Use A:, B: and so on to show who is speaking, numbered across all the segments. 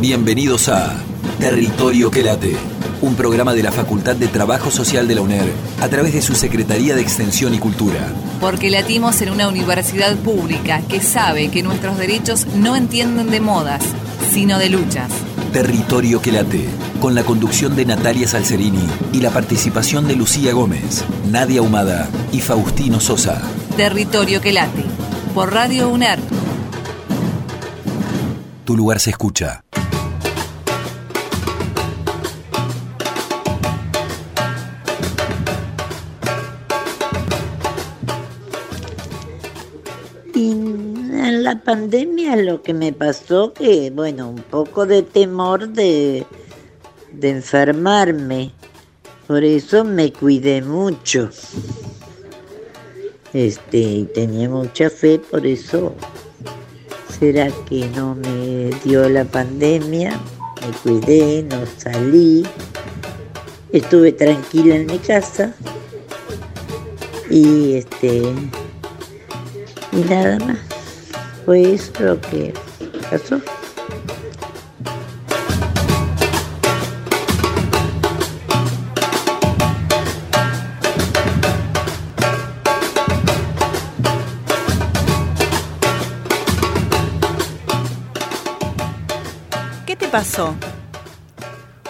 A: Bienvenidos a Territorio que late, un programa de la Facultad de Trabajo Social de la UNER a través de su Secretaría de Extensión y Cultura.
B: Porque latimos en una universidad pública que sabe que nuestros derechos no entienden de modas, sino de luchas.
A: Territorio que late, con la conducción de Natalia Salcerini y la participación de Lucía Gómez, Nadia Humada y Faustino Sosa.
B: Territorio que late, por Radio UNER.
A: Tu lugar se escucha.
C: La pandemia lo que me pasó que, bueno, un poco de temor de, de enfermarme. Por eso me cuidé mucho. Este, y tenía mucha fe, por eso será que no me dio la pandemia. Me cuidé, no salí. Estuve tranquila en mi casa. Y este y nada más. Fue eso lo que pasó.
D: ¿Qué te pasó?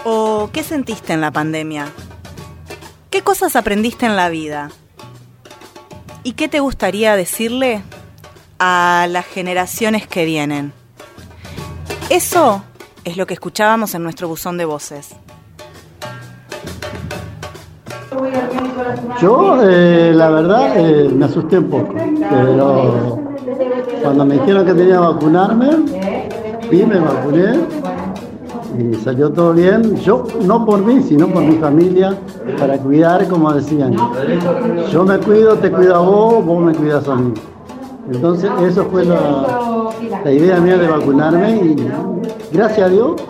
D: ¿O qué sentiste en la pandemia? ¿Qué cosas aprendiste en la vida? ¿Y qué te gustaría decirle a las generaciones que vienen? Eso es lo que escuchábamos en nuestro buzón de voces.
E: Yo, eh, la verdad, eh, me asusté un poco, pero cuando me dijeron que tenía que vacunarme, fui, me vacuné y salió todo bien. Yo, no por mí, sino por mi familia, para cuidar, como decían. Yo me cuido, te cuido a vos, vos me cuidas a mí. Entonces, eso fue la, la idea mía de vacunarme y gracias a Dios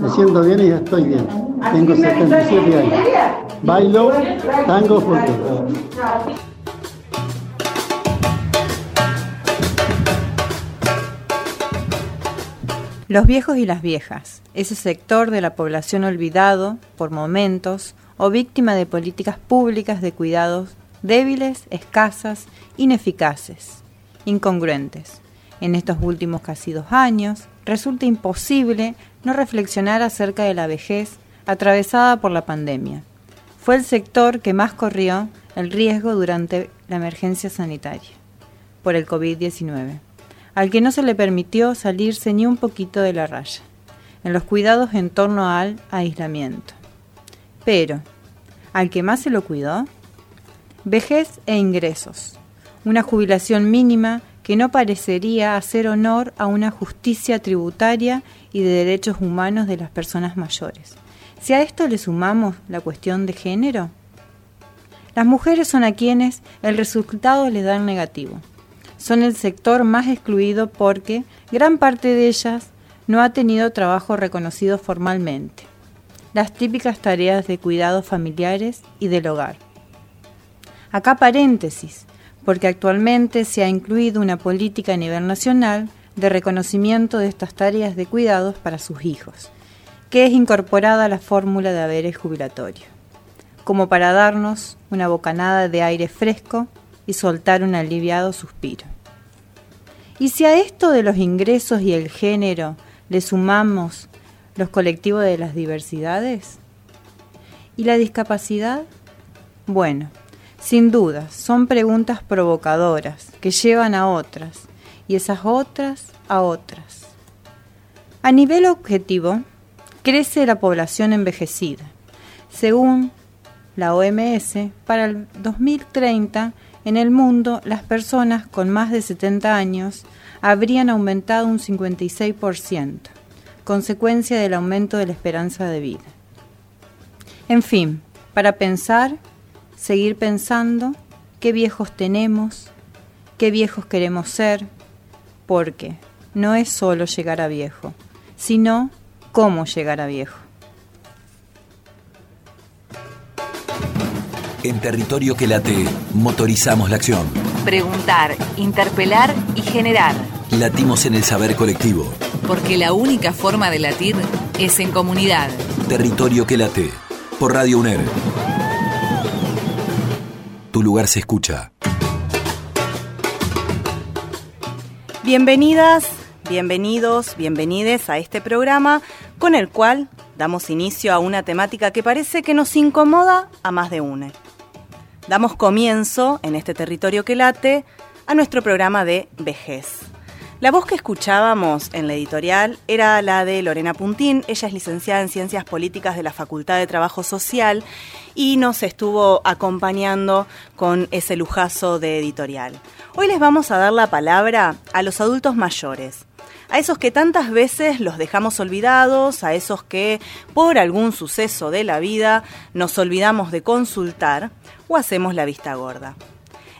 E: me siento bien y ya estoy bien. Tengo 77 años. Bailo tango.
F: Los viejos y las viejas, ese sector de la población olvidado por momentos o víctima de políticas públicas de cuidados débiles, escasas, ineficaces, incongruentes. En estos últimos casi dos años, resulta imposible no reflexionar acerca de la vejez atravesada por la pandemia. Fue el sector que más corrió el riesgo durante la emergencia sanitaria por el COVID-19 al que no se le permitió salirse ni un poquito de la raya, en los cuidados en torno al aislamiento. Pero, al que más se lo cuidó, vejez e ingresos, una jubilación mínima que no parecería hacer honor a una justicia tributaria y de derechos humanos de las personas mayores. Si a esto le sumamos la cuestión de género, las mujeres son a quienes el resultado les da negativo son el sector más excluido porque gran parte de ellas no ha tenido trabajo reconocido formalmente. Las típicas tareas de cuidados familiares y del hogar. Acá paréntesis, porque actualmente se ha incluido una política a nivel nacional de reconocimiento de estas tareas de cuidados para sus hijos, que es incorporada a la fórmula de haberes jubilatorio, como para darnos una bocanada de aire fresco y soltar un aliviado suspiro. Y si a esto de los ingresos y el género le sumamos los colectivos de las diversidades y la discapacidad, bueno, sin duda, son preguntas provocadoras que llevan a otras y esas otras a otras. A nivel objetivo, crece la población envejecida. Según la OMS, para el 2030 en el mundo, las personas con más de 70 años habrían aumentado un 56%, consecuencia del aumento de la esperanza de vida. En fin, para pensar, seguir pensando qué viejos tenemos, qué viejos queremos ser, porque no es solo llegar a viejo, sino cómo llegar a viejo.
A: En territorio que late, motorizamos la acción.
B: Preguntar, interpelar y generar.
A: Latimos en el saber colectivo.
B: Porque la única forma de latir es en comunidad.
A: Territorio que late. Por Radio UNER. Tu lugar se escucha.
D: Bienvenidas, bienvenidos, bienvenides a este programa con el cual damos inicio a una temática que parece que nos incomoda a más de una. Damos comienzo, en este territorio que late, a nuestro programa de vejez. La voz que escuchábamos en la editorial era la de Lorena Puntín. Ella es licenciada en Ciencias Políticas de la Facultad de Trabajo Social y nos estuvo acompañando con ese lujazo de editorial. Hoy les vamos a dar la palabra a los adultos mayores, a esos que tantas veces los dejamos olvidados, a esos que por algún suceso de la vida nos olvidamos de consultar o hacemos la vista gorda.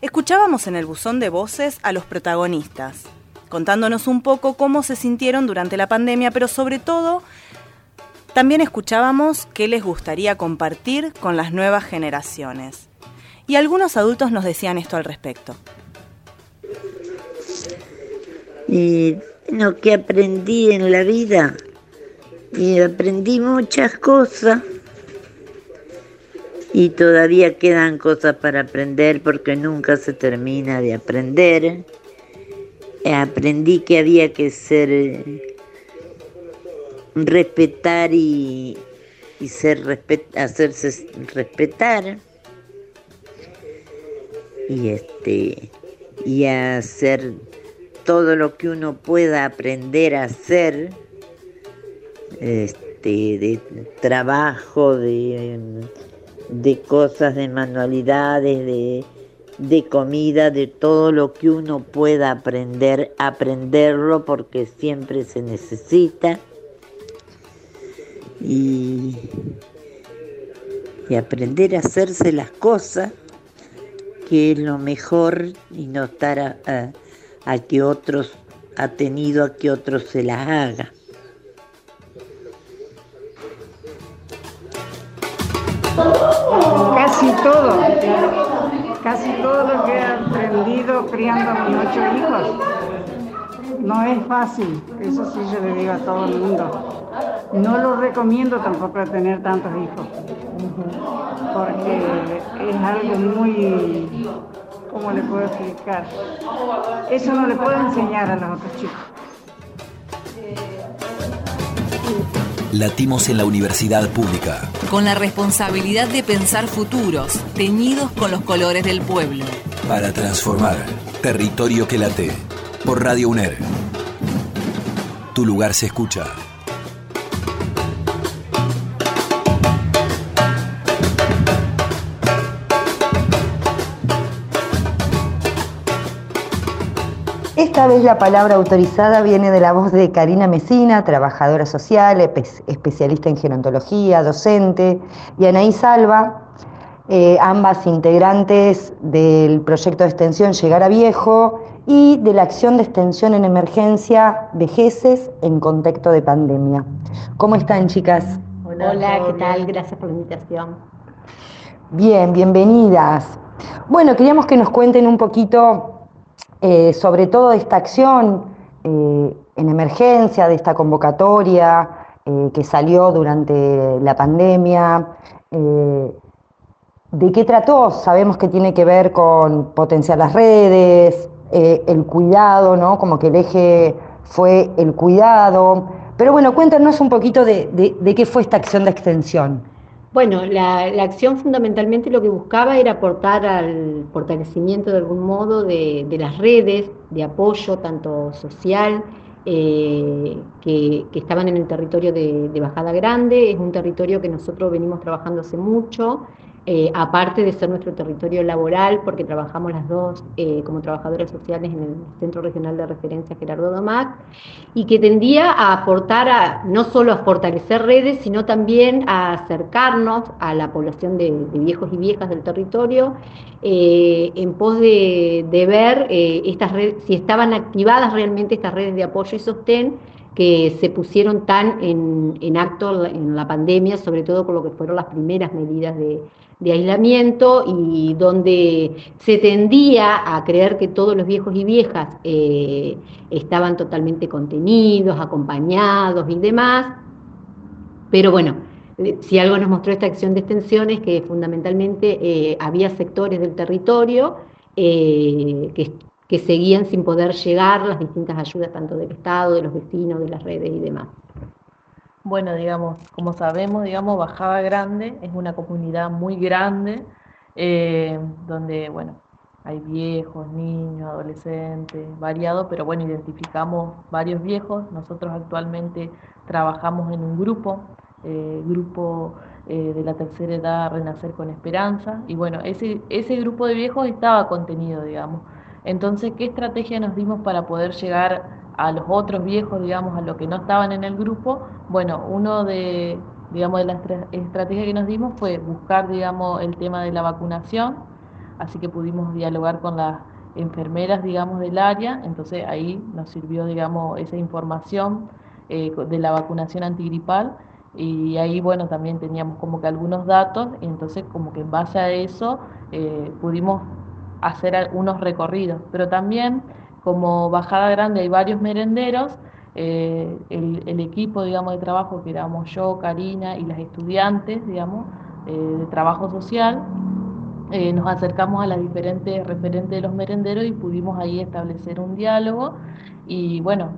D: Escuchábamos en el buzón de voces a los protagonistas, contándonos un poco cómo se sintieron durante la pandemia, pero sobre todo también escuchábamos qué les gustaría compartir con las nuevas generaciones. Y algunos adultos nos decían esto al respecto.
C: Y lo que aprendí en la vida, y aprendí muchas cosas, y todavía quedan cosas para aprender porque nunca se termina de aprender aprendí que había que ser, respetar y, ser hacerse respetar. Y este y hacer todo lo que uno pueda aprender a hacer este de trabajo de, de cosas de manualidades de de comida, de todo lo que uno pueda aprender, aprenderlo porque siempre se necesita. Y, y aprender a hacerse las cosas, que es lo mejor, y no estar a, que otros, ha tenido a que otros se las haga.
G: Casi todo casi todo lo que he aprendido criando a mis ocho hijos. No es fácil, eso sí yo le digo a todo el mundo. No lo recomiendo tampoco tener tantos hijos, porque es algo muy, ¿cómo le puedo explicar? Eso no le puedo enseñar a los otros chicos.
A: Latimos en la universidad pública.
B: Con la responsabilidad de pensar futuros, teñidos con los colores del pueblo.
A: Para transformar territorio que late. Por Radio UNER. Tu lugar se escucha.
H: Esta vez la palabra autorizada viene de la voz de Karina Mesina, trabajadora social, especialista en gerontología, docente, y Anaí Alba, eh, ambas integrantes del proyecto de extensión Llegar a Viejo y de la acción de extensión en emergencia Vejeces en contexto de pandemia. ¿Cómo están, chicas?
I: Hola, ¿qué tal? Gracias por la invitación.
H: Bien, bienvenidas. Bueno, queríamos que nos cuenten un poquito eh, sobre todo esta acción eh, en emergencia, de esta convocatoria eh, que salió durante la pandemia. ¿De qué trató? Sabemos que tiene que ver con potenciar las redes, el cuidado, ¿no? Como que el eje fue el cuidado. Pero bueno, cuéntanos un poquito de qué fue esta acción de extensión.
I: Bueno, la, acción fundamentalmente lo que buscaba era aportar al fortalecimiento de algún modo de, las redes de apoyo, tanto social, eh, que, estaban en el territorio de, de Bajada Grande. Es un territorio que nosotros venimos trabajando hace mucho. Eh, aparte de ser nuestro territorio laboral, porque trabajamos las dos eh, como trabajadoras sociales en el Centro Regional de Referencia Gerardo Domac, y que tendía a aportar a, no solo a fortalecer redes, sino también a acercarnos a la población de, viejos y viejas del territorio, eh, en pos de, ver estas redes, si estaban activadas realmente estas redes de apoyo y sostén que se pusieron tan en, acto en la pandemia, sobre todo con lo que fueron las primeras medidas de, aislamiento y donde se tendía a creer que todos los viejos y viejas eh, estaban totalmente contenidos, acompañados y demás. Pero bueno, eh, si algo nos mostró esta acción de extensión es que fundamentalmente eh, había sectores del territorio que, que seguían sin poder llegar las distintas ayudas tanto del Estado, de los vecinos, de las redes y demás.
J: Bueno, digamos, como sabemos, digamos, Bajada Grande es una comunidad muy grande, eh, donde, bueno, hay viejos, niños, adolescentes, variados, pero bueno, identificamos varios viejos. Nosotros actualmente trabajamos en un grupo, eh, grupo eh, de la tercera edad Renacer con Esperanza, y bueno, ese, ese grupo de viejos estaba contenido, digamos. Entonces, ¿qué estrategia nos dimos para poder llegar a los otros viejos, digamos, a los que no estaban en el grupo? Bueno, uno de, digamos, de las estrategias que nos dimos fue buscar, digamos, el tema de la vacunación, así que pudimos dialogar con las enfermeras, digamos, del área, entonces ahí nos sirvió, digamos, esa información eh, de la vacunación antigripal. Y ahí, bueno, también teníamos como que algunos datos, y entonces como que en base a eso eh, pudimos hacer unos recorridos, pero también como Bajada Grande hay varios merenderos, eh, el, equipo, digamos, de trabajo que éramos yo, Karina y las estudiantes, digamos, eh, de trabajo social, eh, nos acercamos a las diferentes referentes de los merenderos y pudimos ahí establecer un diálogo. Y bueno,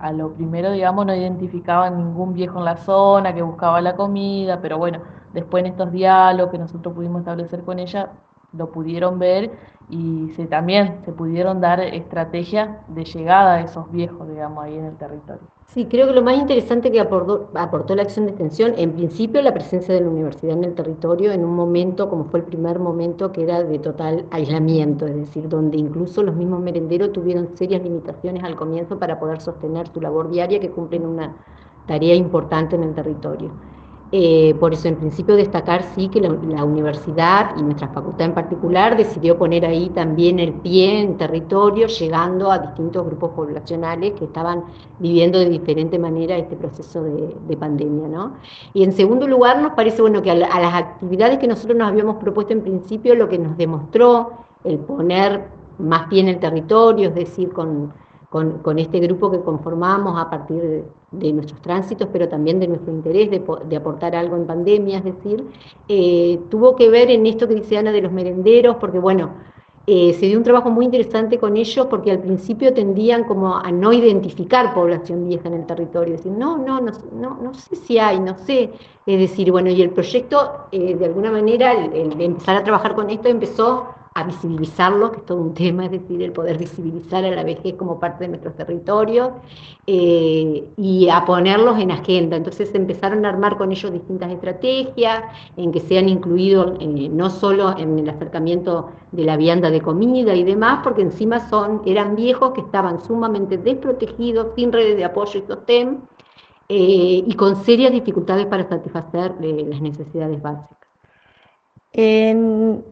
J: a lo primero, digamos, no identificaban ningún viejo en la zona que buscaba la comida, pero bueno, después en estos diálogos que nosotros pudimos establecer con ella, lo pudieron ver y se, también se pudieron dar estrategias de llegada a esos viejos, digamos, ahí en el territorio.
I: Sí, creo que lo más interesante que aportó, aportó la acción de extensión, en principio la presencia de la universidad en el territorio en un momento, como fue el primer momento, que era de total aislamiento, es decir, donde incluso los mismos merenderos tuvieron serias limitaciones al comienzo para poder sostener su labor diaria que cumplen una tarea importante en el territorio. Eh, por eso, en principio, destacar sí que la, universidad y nuestra facultad en particular decidió poner ahí también el pie en territorio, llegando a distintos grupos poblacionales que estaban viviendo de diferente manera este proceso de, pandemia. ¿no? Y en segundo lugar, nos parece bueno que a, a las actividades que nosotros nos habíamos propuesto en principio, lo que nos demostró el poner más pie en el territorio, es decir, con con, este grupo que conformamos a partir de, nuestros tránsitos, pero también de nuestro interés de, aportar algo en pandemia, es decir, eh, tuvo que ver en esto que dice Ana de los merenderos, porque bueno, eh, se dio un trabajo muy interesante con ellos porque al principio tendían como a no identificar población vieja en el territorio, decir, no, no, no, no, sé si hay, no sé, es decir, bueno, y el proyecto, eh, de alguna manera, el, de empezar a trabajar con esto empezó a visibilizarlo, que es todo un tema, es decir, el poder visibilizar a la vejez como parte de nuestros territorios eh, y a ponerlos en agenda. Entonces empezaron a armar con ellos distintas estrategias, en que sean incluidos eh, no solo en el acercamiento de la vianda de comida y demás, porque encima son, eran viejos que estaban sumamente desprotegidos, sin redes de apoyo y sostén, eh, y con serias dificultades para satisfacer las necesidades básicas.
H: En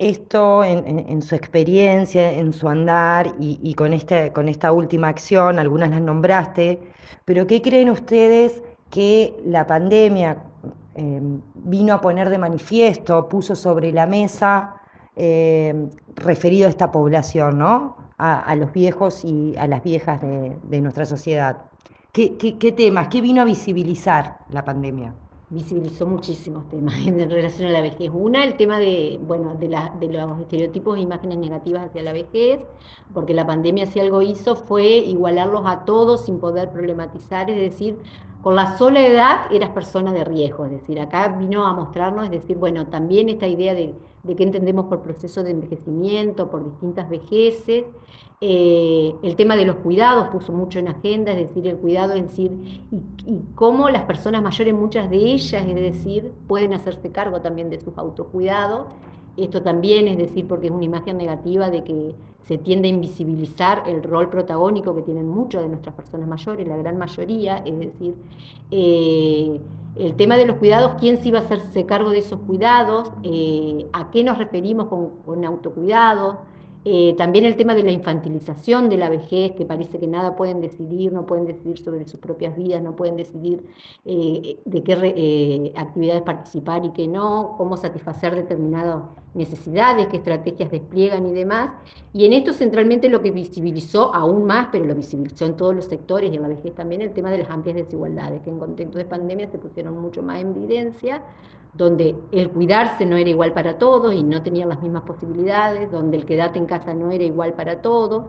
H: esto en, su experiencia, en su andar y, con, este, con esta última acción, algunas las nombraste, pero ¿qué creen ustedes que la pandemia em, vino a poner de manifiesto, puso sobre la mesa em, referido a esta población, ¿no? A, los viejos y a las viejas de, nuestra sociedad? ¿Qué, qué temas, qué vino a visibilizar la pandemia?
I: Visibilizó muchísimos temas en relación a la vejez. Una, el tema de, bueno, de, los estereotipos e imágenes negativas hacia la vejez, porque la pandemia si algo hizo fue igualarlos a todos sin poder problematizar, es decir, con la sola edad eras persona de riesgo, es decir, acá vino a mostrarnos, es decir, bueno, también esta idea de, de qué entendemos por proceso de envejecimiento, por distintas vejeces, eh, el tema de los cuidados puso mucho en agenda, es decir, el cuidado en decir, y, cómo las personas mayores, muchas de ellas, es decir, pueden hacerse cargo también de sus autocuidados. Esto también es decir, porque es una imagen negativa de que se tiende a invisibilizar el rol protagónico que tienen muchas de nuestras personas mayores, la gran mayoría, es decir, eh, el tema de los cuidados, quién se iba a hacerse cargo de esos cuidados, eh, a qué nos referimos con, autocuidado, Eh, también el tema de la infantilización de la vejez, que parece que nada pueden decidir, no pueden decidir sobre sus propias vidas, no pueden decidir de qué actividades participar y qué no, cómo satisfacer determinadas necesidades, qué estrategias despliegan y demás. Y en esto centralmente lo que visibilizó aún más, pero lo visibilizó en todos los sectores y en la vejez también, el tema de las amplias desigualdades, que en contexto de pandemia se pusieron mucho más en evidencia donde el cuidarse no era igual para todos y no tenían las mismas posibilidades, donde el quedarte en casa no era igual para todos,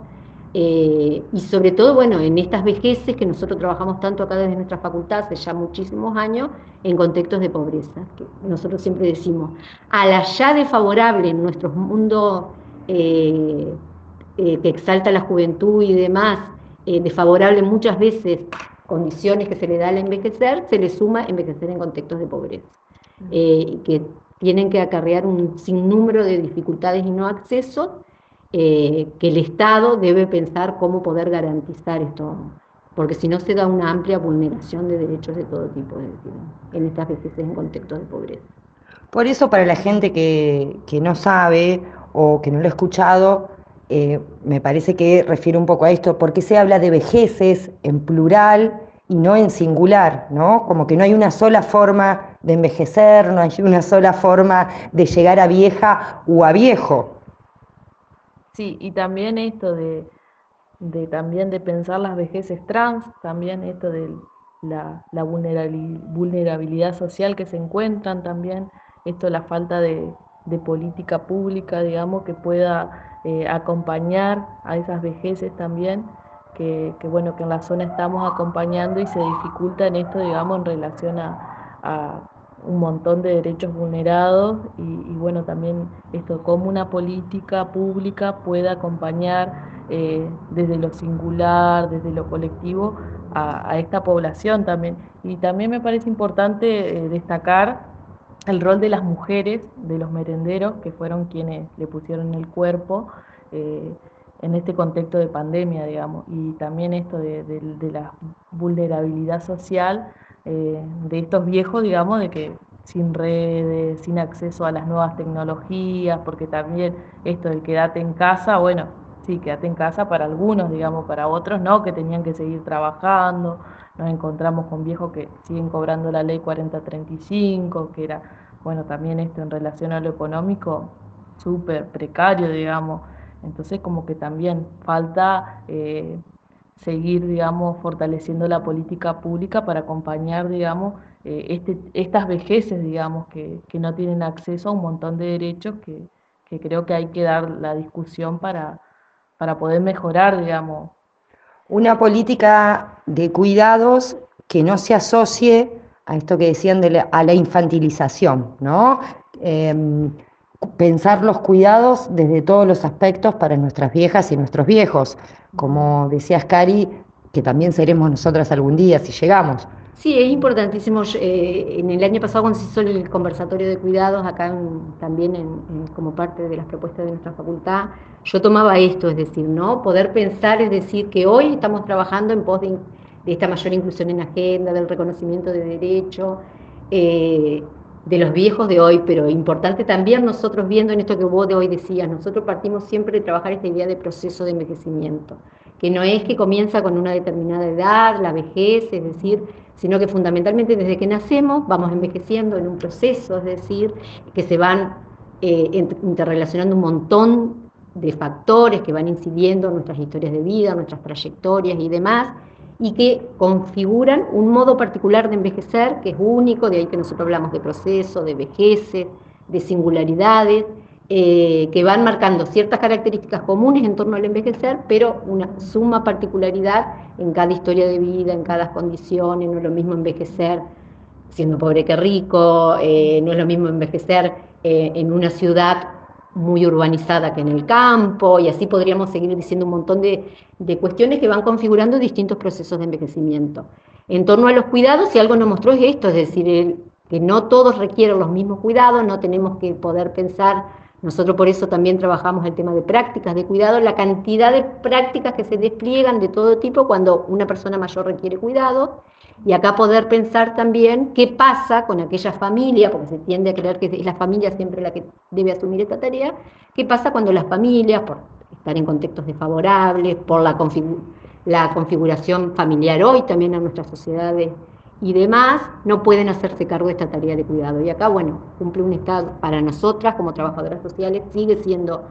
I: eh, y sobre todo, bueno, en estas vejeces que nosotros trabajamos tanto acá desde nuestra facultad hace ya muchísimos años, en contextos de pobreza, que nosotros siempre decimos, a la ya desfavorable en nuestro mundo eh, eh, que exalta la juventud y demás, desfavorable muchas veces condiciones que se le da al envejecer, se le suma envejecer en contextos de pobreza. Eh, que tienen que acarrear un sinnúmero de dificultades y no acceso, eh, que el Estado debe pensar cómo poder garantizar esto, porque si no se da una amplia vulneración de derechos de todo tipo, en estas veces en contextos de pobreza.
H: Por eso para la gente que, no sabe o que no lo ha escuchado, eh, me parece que refiere un poco a esto, porque se habla de vejeces en plural y no en singular, ¿no? Como que no hay una sola forma de envejecer, no hay una sola forma de llegar a vieja o a viejo.
J: Sí, y también esto de, también de pensar las vejeces trans, también esto de la, vulnerabilidad social que se encuentran también, esto la falta de, política pública, digamos, que pueda eh, acompañar a esas vejeces también que, bueno, que en la zona estamos acompañando y se dificulta en esto, digamos, en relación a, un montón de derechos vulnerados y, bueno, también esto, cómo una política pública puede acompañar eh, desde lo singular, desde lo colectivo, a, esta población también. Y también me parece importante eh, destacar el rol de las mujeres, de los merenderos, que fueron quienes le pusieron el cuerpo. Eh, en este contexto de pandemia, digamos, y también esto de, la vulnerabilidad social eh, de estos viejos, digamos, de que sin redes, sin acceso a las nuevas tecnologías, porque también esto del quedate en casa, bueno, sí, quédate en casa para algunos, digamos, para otros no, que tenían que seguir trabajando, nos encontramos con viejos que siguen cobrando la ley 4035, que era, bueno, también esto en relación a lo económico, súper precario, digamos, entonces como que también falta eh, seguir, digamos, fortaleciendo la política pública para acompañar, digamos, eh, este, estas vejeces, digamos, que, no tienen acceso a un montón de derechos que, creo que hay que dar la discusión para, para poder mejorar, digamos.
H: Una política de cuidados que no se asocie a esto que decían de a la infantilización, ¿no? Em, pensar los cuidados desde todos los aspectos para nuestras viejas y nuestros viejos. Como decías, Cari, que también seremos nosotras algún día si llegamos.
I: Sí, es importantísimo. Eh, en el año pasado, cuando se hizo el conversatorio de cuidados, acá también como parte de las propuestas de nuestra facultad, yo tomaba esto, es decir, ¿no? Poder pensar, es decir, que hoy estamos trabajando en pos de, esta mayor inclusión en agenda, del reconocimiento de derechos. Eh, de los viejos de hoy, pero importante también nosotros viendo en esto que vos de hoy decías, nosotros partimos siempre de trabajar esta idea de proceso de envejecimiento, que no es que comienza con una determinada edad, la vejez, es decir, sino que fundamentalmente desde que nacemos vamos envejeciendo en un proceso, es decir, que se van eh, interrelacionando un montón de factores que van incidiendo en nuestras historias de vida, nuestras trayectorias y demás, y que configuran un modo particular de envejecer que es único, de ahí que nosotros hablamos de proceso, de vejeces, de singularidades, eh, que van marcando ciertas características comunes en torno al envejecer, pero una suma particularidad en cada historia de vida, en cada condición, no es lo mismo envejecer siendo pobre que rico, eh, no es lo mismo envejecer eh, en una ciudad muy urbanizada que en el campo, y así podríamos seguir diciendo un montón de, cuestiones que van configurando distintos procesos de envejecimiento. En torno a los cuidados, si algo nos mostró es esto, es decir, que no todos requieren los mismos cuidados, no tenemos que poder pensar, nosotros por eso también trabajamos el tema de prácticas de cuidado, la cantidad de prácticas que se despliegan de todo tipo cuando una persona mayor requiere cuidado, y acá poder pensar también qué pasa con aquella familia, porque se tiende a creer que es la familia siempre la que debe asumir esta tarea, qué pasa cuando las familias, por estar en contextos desfavorables, por la, la configuración familiar hoy también en nuestras sociedades y demás, no pueden hacerse cargo de esta tarea de cuidado. Y acá, bueno, cumple un Estado, para nosotras como trabajadoras sociales, sigue siendo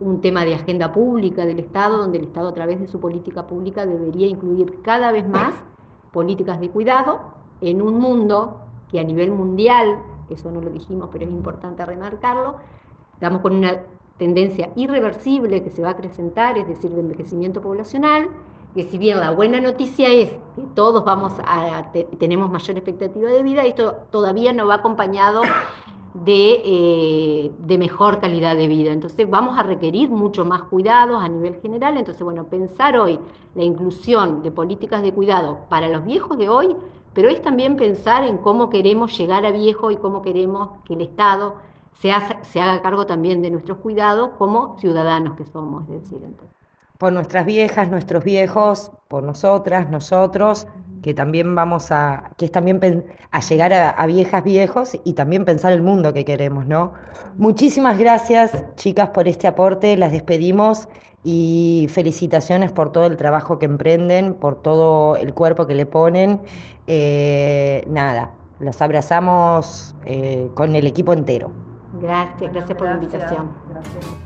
I: un tema de agenda pública del Estado, donde el Estado a través de su política pública debería incluir cada vez más políticas de cuidado en un mundo que a nivel mundial, eso no lo dijimos, pero es importante remarcarlo, estamos con una tendencia irreversible que se va a acrecentar, es decir, de envejecimiento poblacional, que si bien la buena noticia es que todos vamos a, tenemos mayor expectativa de vida, esto todavía no va acompañado de, eh, de, mejor calidad de vida. Entonces vamos a requerir mucho más cuidados a nivel general. Entonces, bueno, pensar hoy la inclusión de políticas de cuidado para los viejos de hoy, pero es también pensar en cómo queremos llegar a viejo y cómo queremos que el Estado se, se haga cargo también de nuestros cuidados como ciudadanos que somos. Es decir, entonces
H: por nuestras viejas, nuestros viejos, por nosotras, nosotros, que también vamos a, que es también a llegar a, viejas, viejos y también pensar el mundo que queremos, ¿no? Muchísimas gracias, chicas, por este aporte, las despedimos y felicitaciones por todo el trabajo que emprenden, por todo el cuerpo que le ponen. Eh, nada, los abrazamos eh, con el equipo entero.
I: Gracias, gracias por la invitación. Gracias.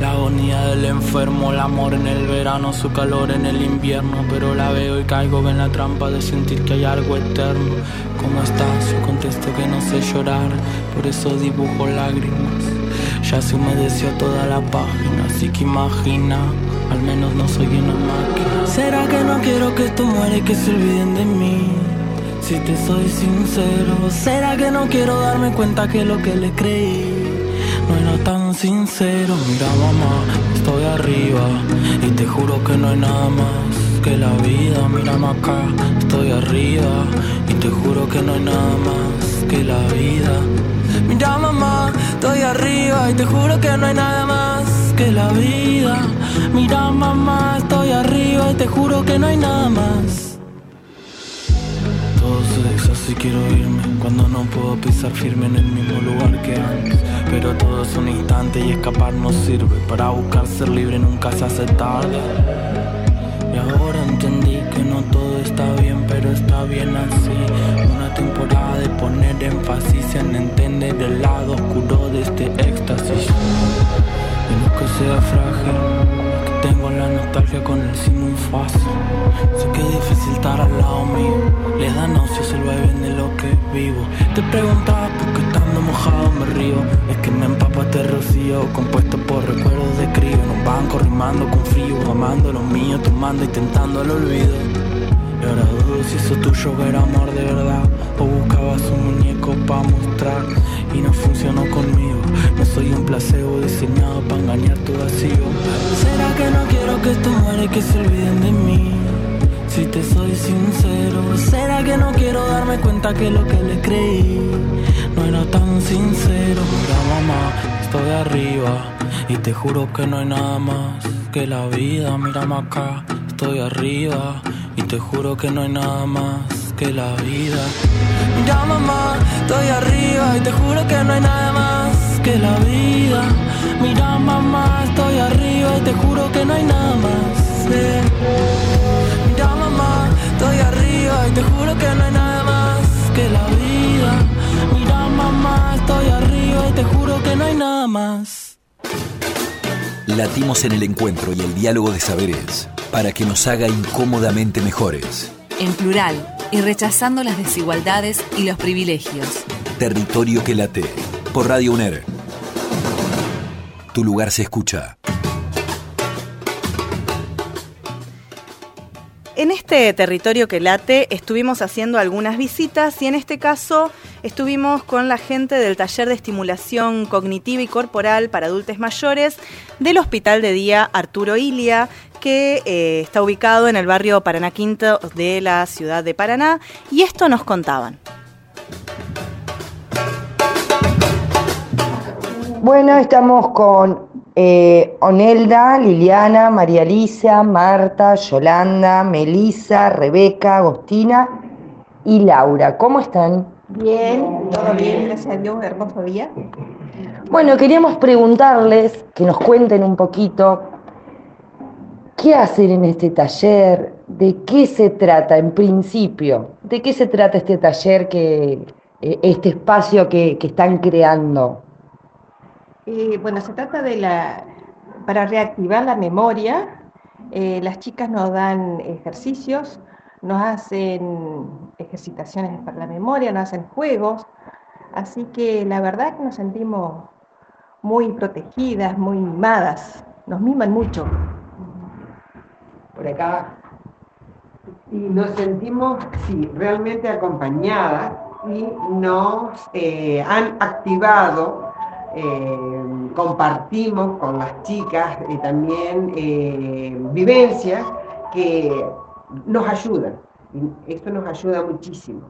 K: La agonía del enfermo, el amor en el verano, su calor en el invierno. Pero la veo y caigo en la trampa de sentir que hay algo eterno. ¿Cómo estás? Yo contesto que no sé llorar, por eso dibujo lágrimas. Ya se humedeció toda la página, así que imagina, al menos no soy una máquina. ¿Será que no quiero que esto muera y que se olviden de mí? Si te soy sincero, ¿será que no quiero darme cuenta que lo que le creí? No era tan sincero. Mira mamá, estoy arriba y te juro que no hay nada más que la vida. Mira acá, estoy arriba y te juro que no hay nada más que la vida. Mira mamá, estoy arriba y te juro que no hay nada más que la vida. Mira mamá, estoy arriba y te juro que no hay nada más si quiero irme cuando no puedo pisar firme en el mismo lugar que antes. Pero todo es un instante y escapar no sirve. Para buscar ser libre nunca se hace tarde. Y ahora entendí que no todo está bien, pero está bien así. Una temporada de poner énfasis en entender el lado oscuro de este éxtasis. Y no que sea frágil tengo la nostalgia con el sí muy fácil. Sé que es difícil estar al lado mío. Le da náuseas el bien de lo que vivo. Te preguntaba por qué estando mojado me río. Es que me empapa este rocío compuesto por recuerdos de crío. Un banco rimando con frío, amando lo mío, tomando y tentando el olvido. Y ahora dudo si eso tuyo era amor de verdad. O buscabas un muñeco para mostrar no funcionó conmigo. No soy un placebo diseñado para engañar tu vacío. ¿Será que no quiero que esto muera y que se olviden de mí? Si te soy sincero, ¿será que no quiero darme cuenta que lo que le creí no era tan sincero? Mira mamá, estoy arriba y te juro que no hay nada más que la vida. Mira acá, estoy arriba y te juro que no hay nada más que la vida. Mira mamá, estoy arriba y te juro que no hay nada más que la vida. Mira mamá, estoy arriba y te juro que no hay nada más. Mira mamá, estoy arriba y te juro que no hay nada más que la vida. Mira mamá, estoy arriba y te juro que no hay nada más.
A: Latimos en el encuentro y el diálogo de saberes para que nos haga incómodamente mejores.
B: En plural y rechazando las desigualdades y los privilegios.
A: Territorio que late. Por Radio UNER. Tu lugar se escucha.
D: En este territorio que late estuvimos haciendo algunas visitas y en este caso estuvimos con la gente del taller de estimulación cognitiva y corporal para adultos mayores del Hospital de Día Arturo Ilia, que eh, está ubicado en el barrio Paraná Quinto de la ciudad de Paraná y esto nos contaban.
H: Bueno, estamos con eh, Onelda, Liliana, María Alicia, Marta, Yolanda, Melisa, Rebeca, Agostina y Laura. ¿Cómo están?
L: Bien, todo bien, gracias a Dios, hermoso día.
H: Bueno, queríamos preguntarles que nos cuenten un poquito qué hacen en este taller, de qué se trata en principio, de qué se trata este taller, que, eh, este espacio que, están creando.
L: Eh, bueno, se trata de la, para reactivar la memoria, eh, las chicas nos dan ejercicios, nos hacen ejercitaciones para la memoria, nos hacen juegos, así que la verdad que nos sentimos muy protegidas, muy mimadas, nos miman mucho.
M: Por acá. Y nos sentimos, sí, realmente acompañadas y nos eh, han activado eh, compartimos con las chicas eh, también vivencias que nos ayudan. Esto nos ayuda muchísimo.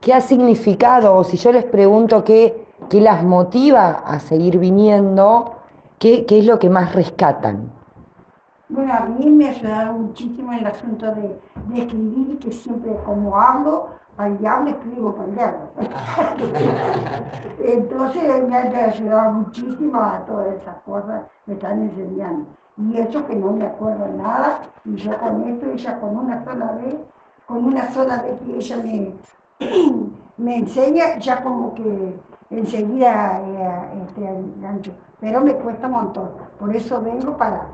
H: ¿Qué ha significado, o si yo les pregunto qué, qué las motiva a seguir viniendo, qué, qué, es lo que más rescatan?
N: Bueno, a mí me ha ayudado muchísimo el asunto de, de escribir, que siempre como hablo, al diablo escribo para el diablo. Entonces me ha ayudado muchísimo a todas esas cosas, me están enseñando. Y eso que no me acuerdo nada, y yo con esto, ella con una sola vez, con una sola vez que ella me, me enseña, ya como que enseguida eh, este, engancho. Pero me cuesta un montón. Por eso vengo para,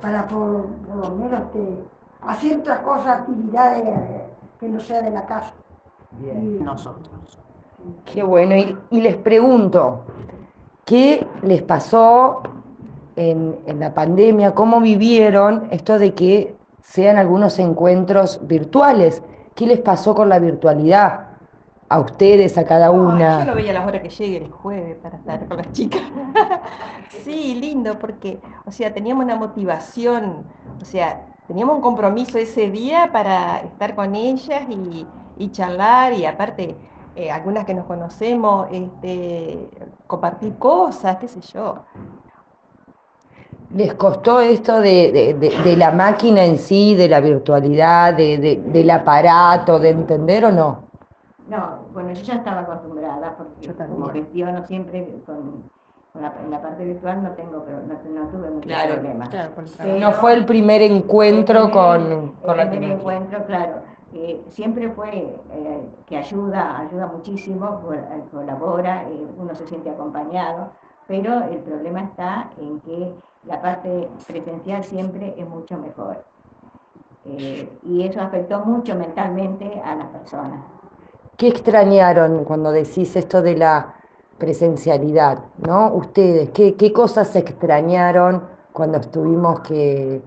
N: para por, por lo menos este, hacer otras cosas, actividades que no sea de la casa.
H: Bien. nosotros. Qué bueno. Y, y, les pregunto, ¿qué les pasó en, en, la pandemia? ¿Cómo vivieron esto de que sean algunos encuentros virtuales? ¿Qué les pasó con la virtualidad? A ustedes, a cada una.
L: Yo lo veía a las horas que llegue el jueves para estar con las chicas. sí, lindo, porque, o sea, teníamos una motivación, o sea, teníamos un compromiso ese día para estar con ellas y, y charlar y aparte eh, algunas que nos conocemos, este, compartir cosas, qué sé yo.
H: ¿Les costó esto de, de, de, de la máquina en sí, de la virtualidad, del aparato, de entender o no?
O: No, bueno, yo ya estaba acostumbrada, porque yo como gestiono siempre con, con la, en la parte virtual no tengo, pero no, no tuve muchos
H: claro,
O: problemas.
H: Claro, pero, no fue el primer encuentro
O: el primer,
H: con, con
O: el
H: la
O: primer encuentro, claro eh, siempre fue eh, que ayuda, ayuda muchísimo, colabora, eh, uno se siente acompañado, pero el problema está en que la parte presencial siempre es mucho mejor. y eso afectó mucho mentalmente a las personas.
H: ¿Qué extrañaron cuando decís esto de la presencialidad? ¿no? Ustedes, ¿qué, qué cosas extrañaron cuando tuvimos que,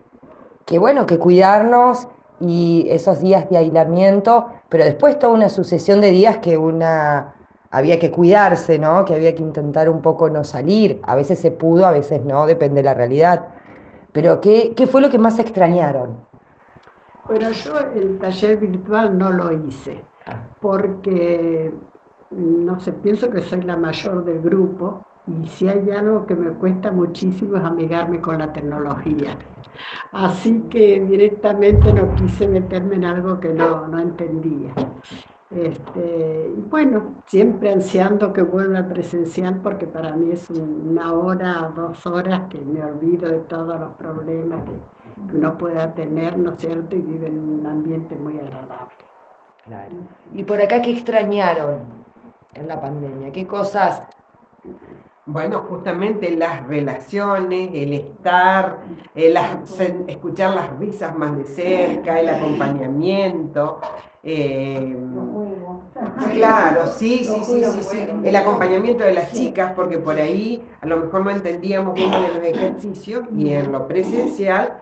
H: que, bueno, que cuidarnos y esos días de aislamiento, pero después toda una sucesión de días que una había que cuidarse, ¿no? Que había que intentar un poco no salir. A veces se pudo, a veces no, depende de la realidad. Pero ¿qué, qué fue lo que más extrañaron?
G: Bueno, yo el taller virtual no lo hice, porque, no sé, pienso que soy la mayor del grupo y si hay algo que me cuesta muchísimo es amigarme con la tecnología. Así que directamente no quise meterme en algo que no, no entendía. Este, y bueno, siempre ansiando que vuelva presencial porque para mí es una hora, dos horas que me olvido de todos los problemas que uno pueda tener, ¿no es cierto? Y vive en un ambiente muy agradable.
H: Claro. ¿Y por acá qué extrañaron en la pandemia? ¿Qué cosas
M: bueno, justamente las relaciones, el estar, el escuchar las risas más de cerca, el acompañamiento. Eh, claro, sí, sí, sí, sí, sí, el acompañamiento de las chicas, porque por ahí a lo mejor no entendíamos uno de los ejercicios y en lo presencial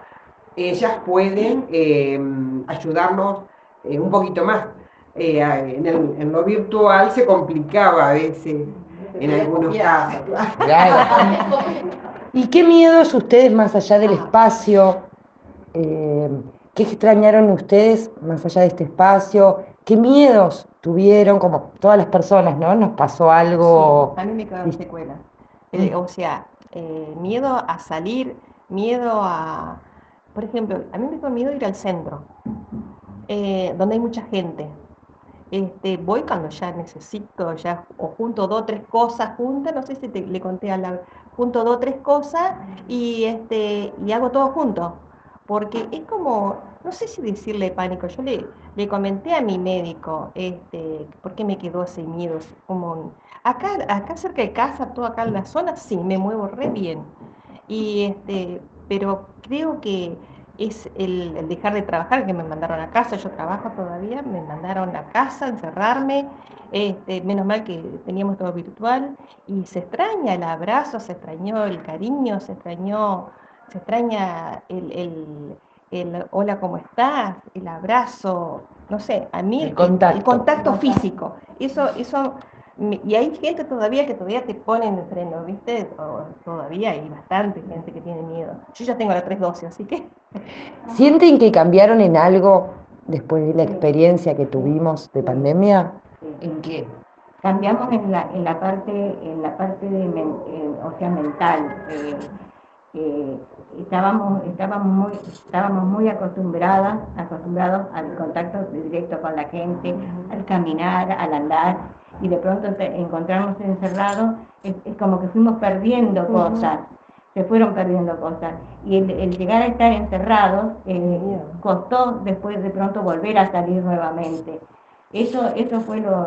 M: ellas pueden eh, ayudarnos eh, un poquito más. En, el, en lo virtual se complicaba a veces en algunos casos.
H: Claro. ¿Y qué miedos ustedes, más allá del espacio, Eh, ¿Qué extrañaron ustedes más allá de este espacio? ¿Qué miedos tuvieron? Como todas las personas, ¿no? Nos pasó algo.
L: Sí, a mí me quedaron secuelas. Eh, o sea, eh, miedo a salir, miedo a. Por ejemplo, a mí me quedó miedo ir al centro, eh, donde hay mucha gente. Este, voy cuando ya necesito, ya, o junto dos o tres cosas juntas, no sé si te, le conté a la, junto dos o tres cosas y, este, y hago todo junto porque es como, no sé si decirle pánico, yo le, le comenté a mi médico, este, ¿por qué me quedó ese miedo? Como, acá, acá cerca de casa, todo acá en la zona, sí, me muevo re bien, y este, pero creo que es el, el, dejar de trabajar, que me mandaron a casa, yo trabajo todavía, me mandaron a casa, encerrarme, este, menos mal que teníamos todo virtual, y se extraña el abrazo, se extrañó el cariño, se extrañó se extraña el, el, hola, ¿cómo estás? El abrazo, no sé, a mí
H: el contacto,
L: el contacto. físico. Eso, eso, y hay gente todavía que todavía te pone en el freno, ¿viste? todavía hay bastante gente que tiene miedo. Yo ya tengo la 312, así que...
H: ¿Sienten que cambiaron en algo después de la experiencia que tuvimos de pandemia?
O: ¿En qué? Cambiamos en la, en la parte, en la parte de, eh, o sea, mental. Eh, eh, estábamos, estábamos, muy, estábamos muy acostumbradas, acostumbrados al contacto directo con la gente, al caminar, al andar, y de pronto encontrarnos encerrados, es, como que fuimos perdiendo cosas, se fueron perdiendo cosas. Y el, llegar a estar encerrados eh, costó después de pronto volver a salir nuevamente. Eso, eso fue lo,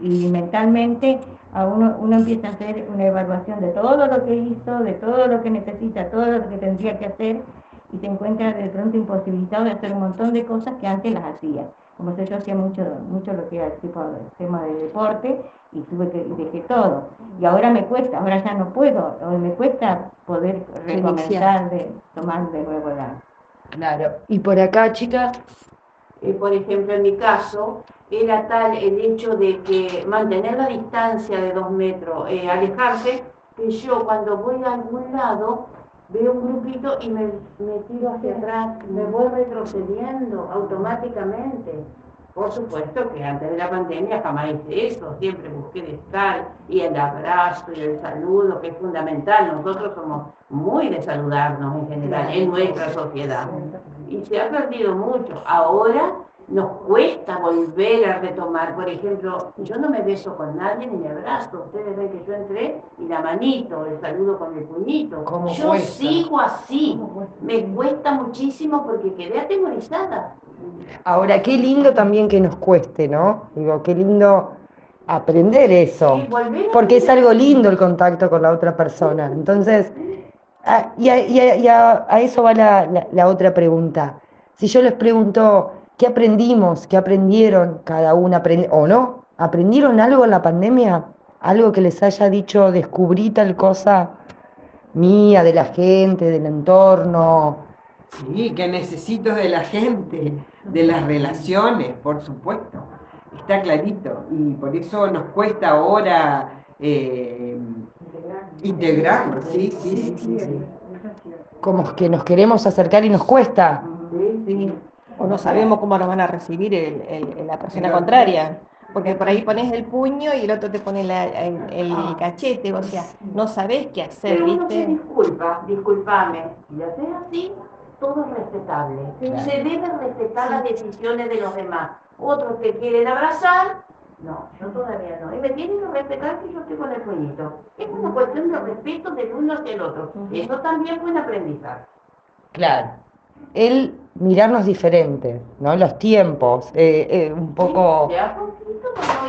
O: y mentalmente a uno, uno empieza a hacer una evaluación de todo lo que hizo, de todo lo que necesita, todo lo que tendría que hacer y se encuentra de pronto imposibilitado de hacer un montón de cosas que antes las hacía. Como sé, yo hacía mucho, mucho lo que era el tipo de tema de deporte y tuve que dejé todo. Y ahora me cuesta, ahora ya no puedo, me cuesta poder recomenzar de tomar de nuevo la.
H: Claro. Y por acá, chicas,
P: eh, por ejemplo, en mi caso, era tal el hecho de que mantener la distancia de dos metros, eh, alejarse, que yo cuando voy a algún lado veo un grupito y me, me tiro hacia atrás, me voy retrocediendo automáticamente. Por supuesto que antes de la pandemia jamás hice eso, siempre busqué de estar y el abrazo y el saludo, que es fundamental. Nosotros somos muy de saludarnos en general en nuestra sociedad. Y se ha perdido mucho. Ahora nos cuesta volver a retomar. Por ejemplo, yo no me beso con nadie ni me abrazo. Ustedes ven que yo entré y la manito, el saludo con el puñito. yo sigo así. Me cuesta muchísimo porque quedé atemorizada.
H: Ahora, qué lindo también que nos cueste, ¿no? Digo, qué lindo aprender eso. Porque es algo lindo el contacto con la otra persona. Entonces, y, a, eso va la, otra pregunta. Si yo les pregunto, ¿qué aprendimos? ¿Qué aprendieron cada una? ¿O no? ¿Aprendieron algo en la pandemia? ¿Algo que les haya dicho, descubrí tal cosa mía, de la gente, del entorno?
M: Sí, que necesito de la gente, de las relaciones, por supuesto. Está clarito. Y por eso nos cuesta ahora eh, integrarnos. Sí, sí, sí, sí,
H: Como que nos queremos acercar y nos cuesta.
L: O no sabemos cómo nos van a recibir el, la persona contraria. Porque por ahí pones el puño y el otro te pone el,
P: ah.
L: cachete, o sea, no sabes qué hacer,
P: Pero uno se disculpa, disculpame. Si haces así, todo es respetable. Se deben respetar las decisiones de los demás. Otros que quieren abrazar, no, yo todavía no. Y me tienen que respetar que yo estoy con el puñito. Es una cuestión de respeto del uno hacia el otro. Eso también fue un aprendizaje.
H: Claro. El mirarnos diferente, ¿no? Los tiempos, eh, eh, un poco...
P: ya poquito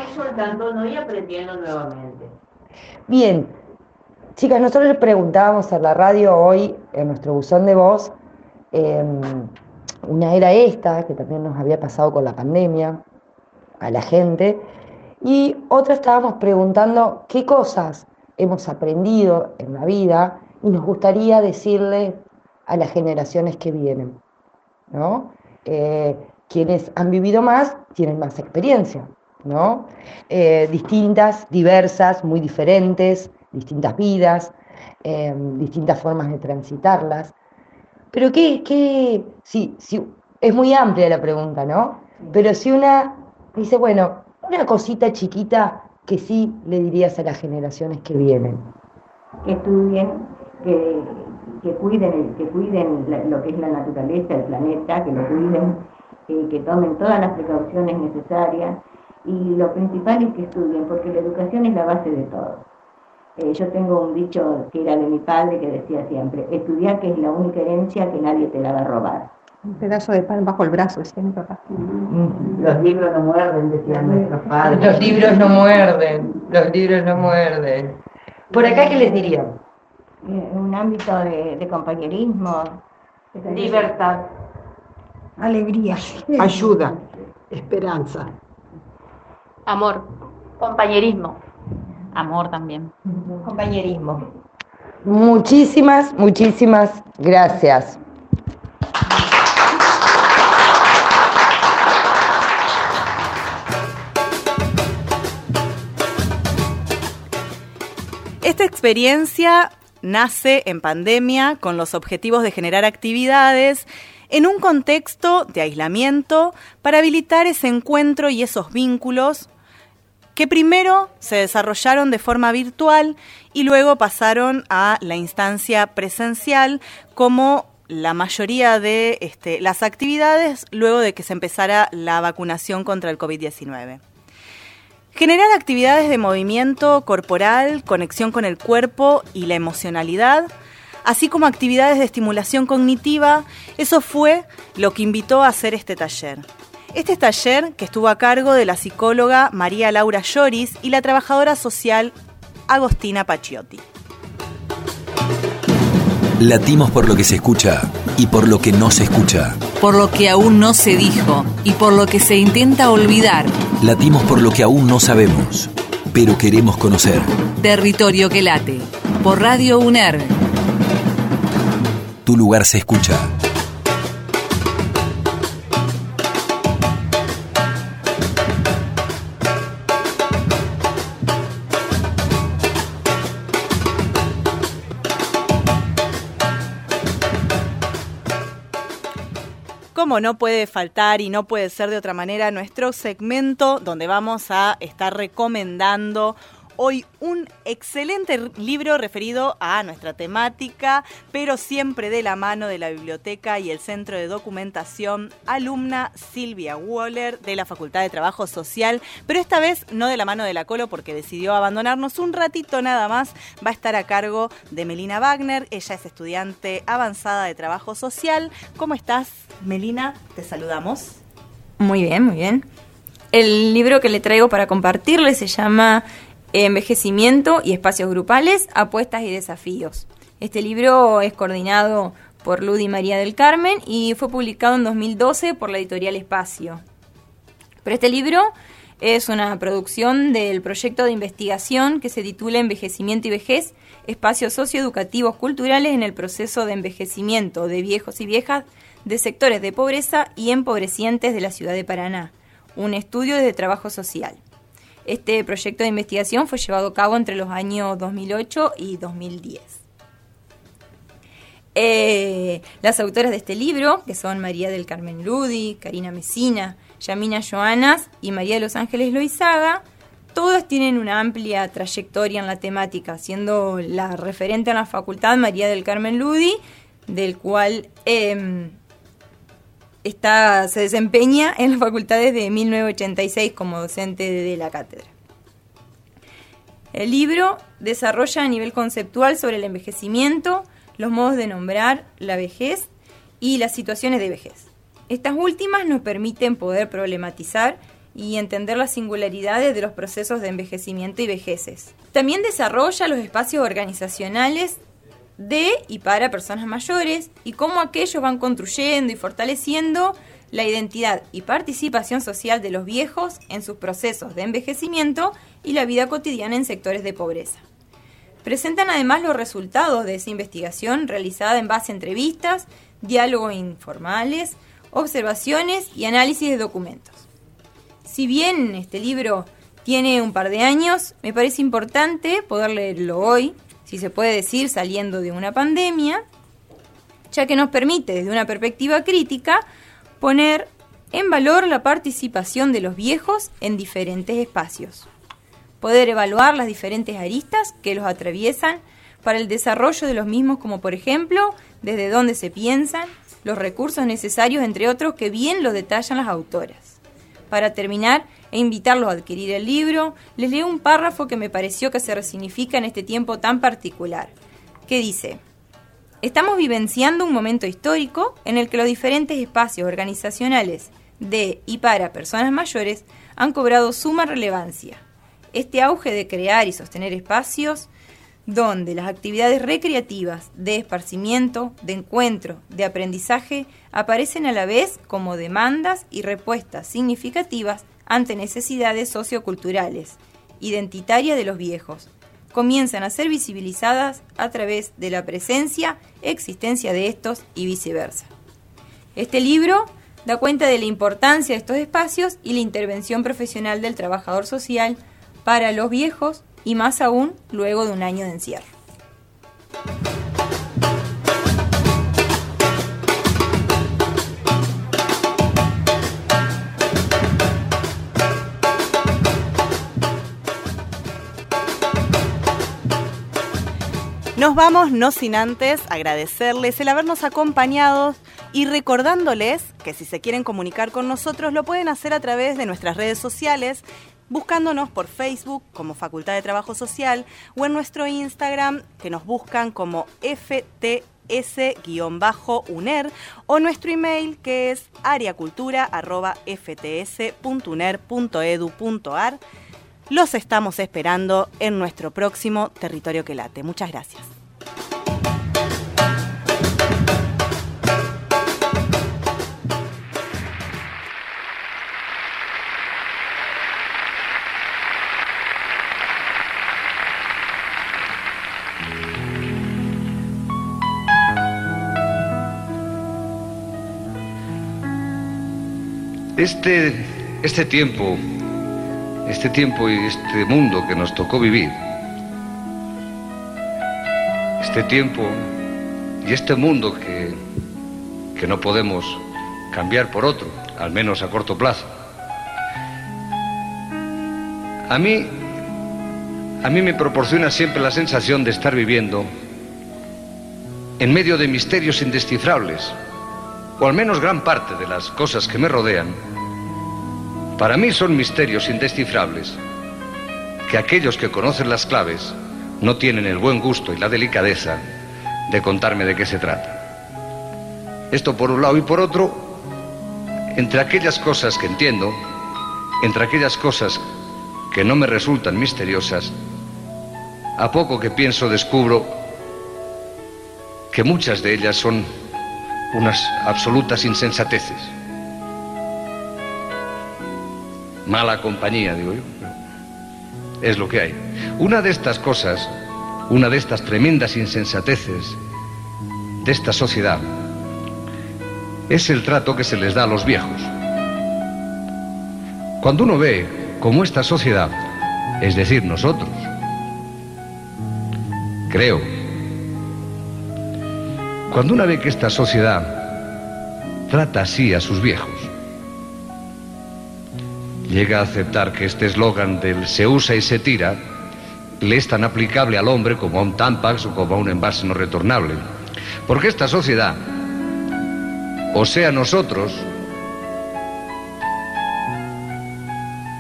P: ir soltando, no ir aprendiendo nuevamente.
H: Bien, chicas, nosotros les preguntábamos a la radio hoy, en nuestro buzón de voz, Em, una era esta, que también nos había pasado con la pandemia, a la gente, y otra estábamos preguntando qué cosas hemos aprendido en la vida y nos gustaría decirle a las generaciones que vienen, ¿no? Eh, quienes han vivido más tienen más experiencia, ¿no? Eh, distintas, diversas, muy diferentes, distintas vidas, em, distintas formas de transitarlas. Pero qué, qué, sí, sí, es muy amplia la pregunta, ¿no? Pero si una dice, bueno, una cosita chiquita que sí le dirías a las generaciones que vienen.
O: Que estudien, que, que cuiden, que cuiden lo que es la naturaleza, el planeta, que lo cuiden, eh, que tomen todas las precauciones necesarias y lo principal es que estudien, porque la educación es la base de todo. Eh, yo tengo un dicho que era de mi padre que decía siempre, estudiar que es la única herencia que nadie te la va a robar.
L: Un pedazo de pan bajo el brazo, decía mi papá.
O: Los libros no muerden, decían nuestros padres.
H: Los libros no muerden, los libros no muerden. ¿Por acá qué les dirían?
O: Un ámbito de, de compañerismo.
P: Libertad.
N: Alegría.
G: Ayuda. Esperanza.
Q: Amor. Compañerismo. Amor también.
H: Compañerismo. Muchísimas, muchísimas gracias.
D: Esta experiencia nace en pandemia con los objetivos de generar actividades en un contexto de aislamiento para habilitar ese encuentro y esos vínculos que primero se desarrollaron de forma virtual y luego pasaron a la instancia presencial como la mayoría de este, las actividades luego de que se empezara la vacunación contra el COVID-19. Generar actividades de movimiento corporal, conexión con el cuerpo y la emocionalidad, así como actividades de estimulación cognitiva, eso fue lo que invitó a hacer este taller. Este taller, que estuvo a cargo de la psicóloga María Laura Lloris y la trabajadora social Agostina Paciotti.
A: Latimos por lo que se escucha y por lo que no se escucha.
B: Por lo que aún no se dijo y por lo que se intenta olvidar.
A: Latimos por lo que aún no sabemos, pero queremos conocer.
B: Territorio que late. Por Radio UNER.
A: Tu lugar se escucha.
D: Como no puede faltar y no puede ser de otra manera, nuestro segmento donde vamos a estar recomendando hoy un excelente libro referido a nuestra temática, pero siempre de la mano de la biblioteca y el centro de documentación, alumna Silvia Waller de la Facultad de Trabajo Social, pero esta vez no de la mano de la Colo porque decidió abandonarnos un ratito nada más, va a estar a cargo de Melina Wagner, ella es estudiante avanzada de Trabajo Social. ¿Cómo estás, Melina? Te saludamos.
R: Muy bien, muy bien. El libro que le traigo para compartirle se llama Envejecimiento y espacios grupales, apuestas y desafíos. Este libro es coordinado por Ludi María del Carmen y fue publicado en 2012 por la editorial Espacio. Pero este libro es una producción del proyecto de investigación que se titula Envejecimiento y vejez, espacios socioeducativos culturales en el proceso de envejecimiento de viejos y viejas de sectores de pobreza y empobrecientes de la ciudad de Paraná, un estudio de trabajo social. Este proyecto de investigación fue llevado a cabo entre los años 2008 y 2010. Eh, las autoras de este libro, que son María del Carmen Ludi, Karina Mesina, Yamina Joanas y María de los Ángeles Loizaga, todas tienen una amplia trayectoria en la temática, siendo la referente en la facultad María del Carmen Ludi, del cual eh, se desempeña en la facultad desde 1986 como docente de la cátedra. El libro desarrolla a nivel conceptual sobre el envejecimiento, los modos de nombrar la vejez y las situaciones de vejez. Estas últimas nos permiten poder problematizar y entender las singularidades de los procesos de envejecimiento y vejeces. También desarrolla los espacios organizacionales de y para personas mayores y cómo aquellos van construyendo y fortaleciendo la identidad y participación social de los viejos en sus procesos de envejecimiento y la vida cotidiana en sectores de pobreza. Presentan además los resultados de esa investigación realizada en base a entrevistas, diálogos informales, observaciones y análisis de documentos. Si bien este libro tiene un par de años, me parece importante poder leerlo hoy si se puede decir, saliendo de una pandemia, ya que nos permite desde una perspectiva crítica poner en valor la participación de los viejos en diferentes espacios, poder evaluar las diferentes aristas que los atraviesan para el desarrollo de los mismos, como por ejemplo, desde dónde se piensan, los recursos necesarios, entre otros, que bien lo detallan las autoras. Para terminar, e invitarlos a adquirir el libro, les leo un párrafo que me pareció que se resignifica en este tiempo tan particular, que dice, Estamos vivenciando un momento histórico en el que los diferentes espacios organizacionales de y para personas mayores han cobrado suma relevancia. Este auge de crear y sostener espacios donde las actividades recreativas, de esparcimiento, de encuentro, de aprendizaje, aparecen a la vez como demandas y respuestas significativas ante necesidades socioculturales, identitarias de los viejos, comienzan a ser visibilizadas a través de la presencia, existencia de estos y viceversa. Este libro da cuenta de la importancia de estos espacios y la intervención profesional del trabajador social para los viejos y más aún luego de un año de encierro.
D: Nos vamos, no sin antes agradecerles el habernos acompañado y recordándoles que si se quieren comunicar con nosotros lo pueden hacer a través de nuestras redes sociales, buscándonos por Facebook como Facultad de Trabajo Social o en nuestro Instagram que nos buscan como FTS-UNER o nuestro email que es ariacultura.fts.uner.edu.ar. Los estamos esperando en nuestro próximo Territorio que Late. Muchas gracias.
S: Este, este tiempo este tiempo y este mundo que nos tocó vivir, este tiempo y este mundo que, que no podemos cambiar por otro, al menos a corto plazo. A mí, a mí me proporciona siempre la sensación de estar viviendo en medio de misterios indescifrables, o al menos gran parte de las cosas que me rodean para mí son misterios indescifrables que aquellos que conocen las claves no tienen el buen gusto y la delicadeza de contarme de qué se trata. Esto por un lado y por otro, entre aquellas cosas que entiendo, entre aquellas cosas que no me resultan misteriosas, a poco que pienso descubro que muchas de ellas son unas absolutas insensateces. Mala compañía, digo yo. Es lo que hay. Una de estas cosas, una de estas tremendas insensateces de esta sociedad, es el trato que se les da a los viejos. Cuando uno ve cómo esta sociedad, es decir, nosotros, creo, cuando uno ve que esta sociedad trata así a sus viejos, llega a aceptar que este eslogan del se usa y se tira le es tan aplicable al hombre como a un Tampax o como a un envase no retornable. Porque esta sociedad, o sea nosotros,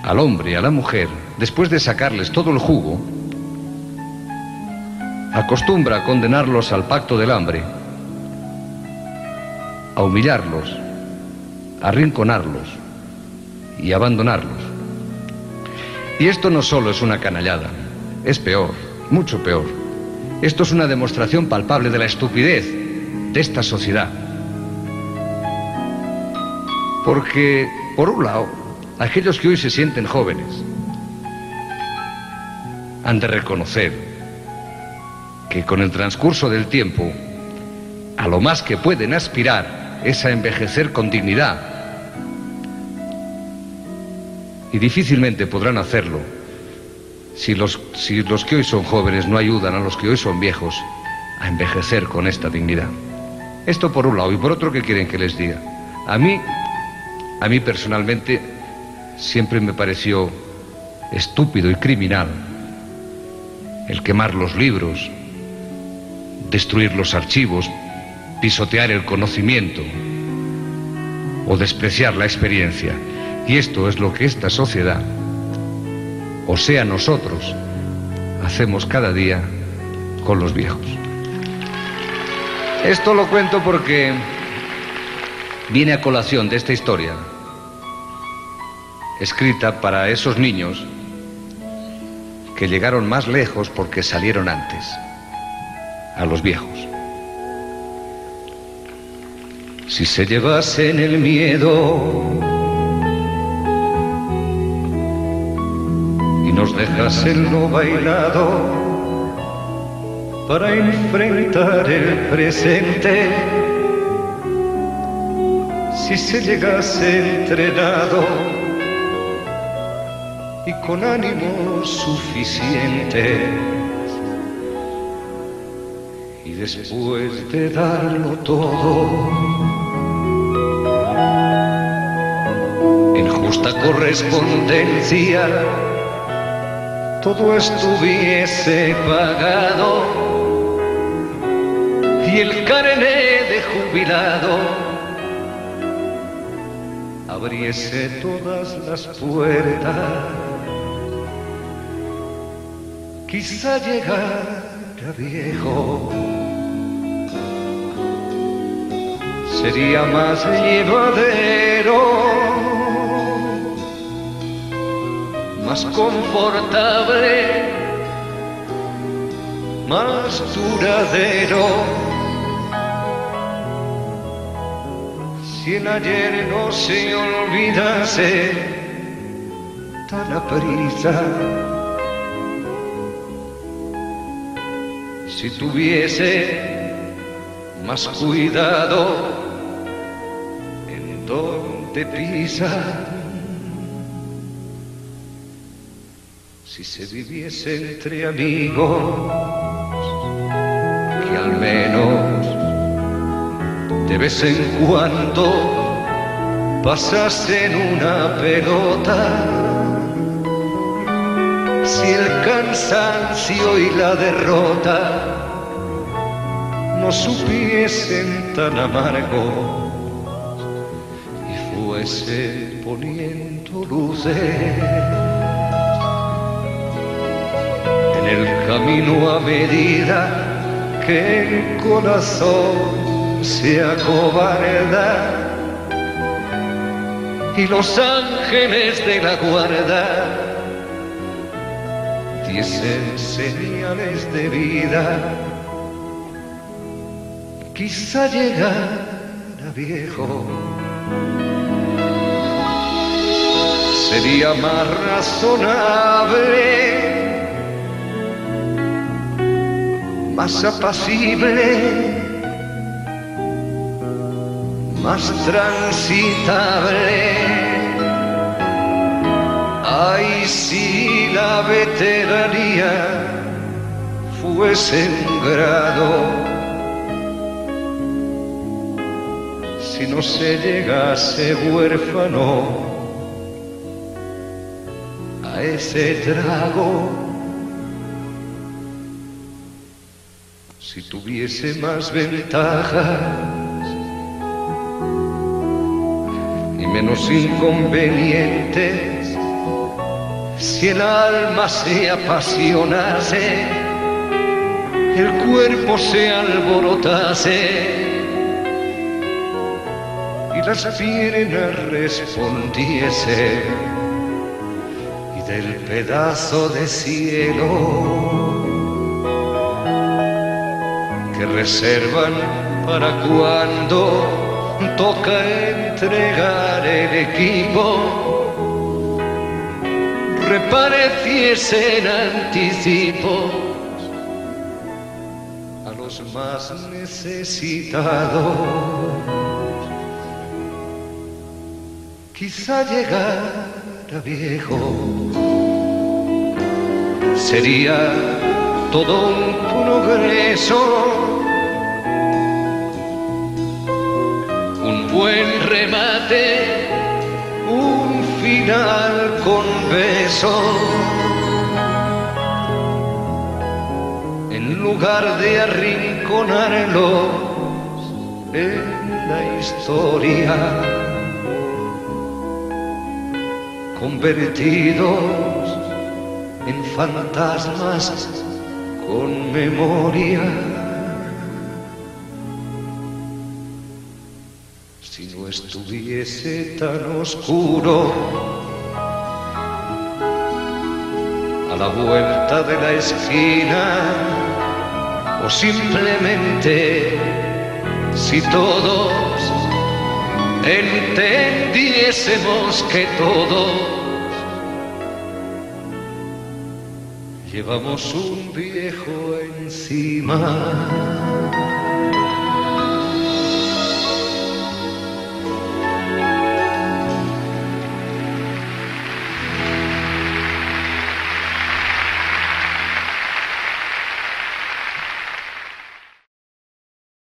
S: al hombre y a la mujer, después de sacarles todo el jugo, acostumbra a condenarlos al pacto del hambre, a humillarlos, a arrinconarlos, y abandonarlos. Y esto no solo es una canallada, es peor, mucho peor. Esto es una demostración palpable de la estupidez de esta sociedad. Porque, por un lado, aquellos que hoy se sienten jóvenes han de reconocer que con el transcurso del tiempo, a lo más que pueden aspirar es a envejecer con dignidad, y difícilmente podrán hacerlo si los, si los que hoy son jóvenes no ayudan a los que hoy son viejos a envejecer con esta dignidad. Esto por un lado. Y por otro, ¿qué quieren que les diga? A mí, a mí personalmente, siempre me pareció estúpido y criminal el quemar los libros, destruir los archivos, pisotear el conocimiento o despreciar la experiencia. Y esto es lo que esta sociedad, o sea nosotros, hacemos cada día con los viejos. Esto lo cuento porque viene a colación de esta historia, escrita para esos niños que llegaron más lejos porque salieron antes, a los viejos. Si se llevasen el miedo nos dejasen lo bailado para enfrentar el presente, si se llegase entrenado y con ánimo suficiente. Y después de darlo todo, en justa correspondencia, todo estuviese pagado y el carné de jubilado abriese todas las puertas quizá llegara viejo. Sería más llevadero, más confortable, más duradero. Si el ayer no se olvidase tan aprisa si tuviese más cuidado en donde pisa, si se viviese entre amigos, que al menos de vez en cuando pasasen una pelota. Si el cansancio y la derrota no supiesen tan amargo y fuese poniendo luces el camino a medida que el corazón se acobarda y los ángeles de la guarda diesen señales de vida, quizá llegara viejo. Sería más razonable, más apacible, más transitable. Ay, si la veteranía fuese un grado, si no se llegase huérfano a ese trago, si tuviese más ventajas y menos inconvenientes, si el alma se apasionase, el cuerpo se alborotase y las piernas respondiese y del pedazo de cielo que reservan para cuando toca entregar el equipo repareciesen anticipos a los más necesitados. Quizá llegara viejo, sería todo un progreso buen remate, un final con beso. En lugar de arrinconarlos en la historia, convertidos en fantasmas con memoria. Si no estuviese tan oscuro, a la vuelta de la esquina, o simplemente si todos entendiésemos que todos llevamos un viejo encima.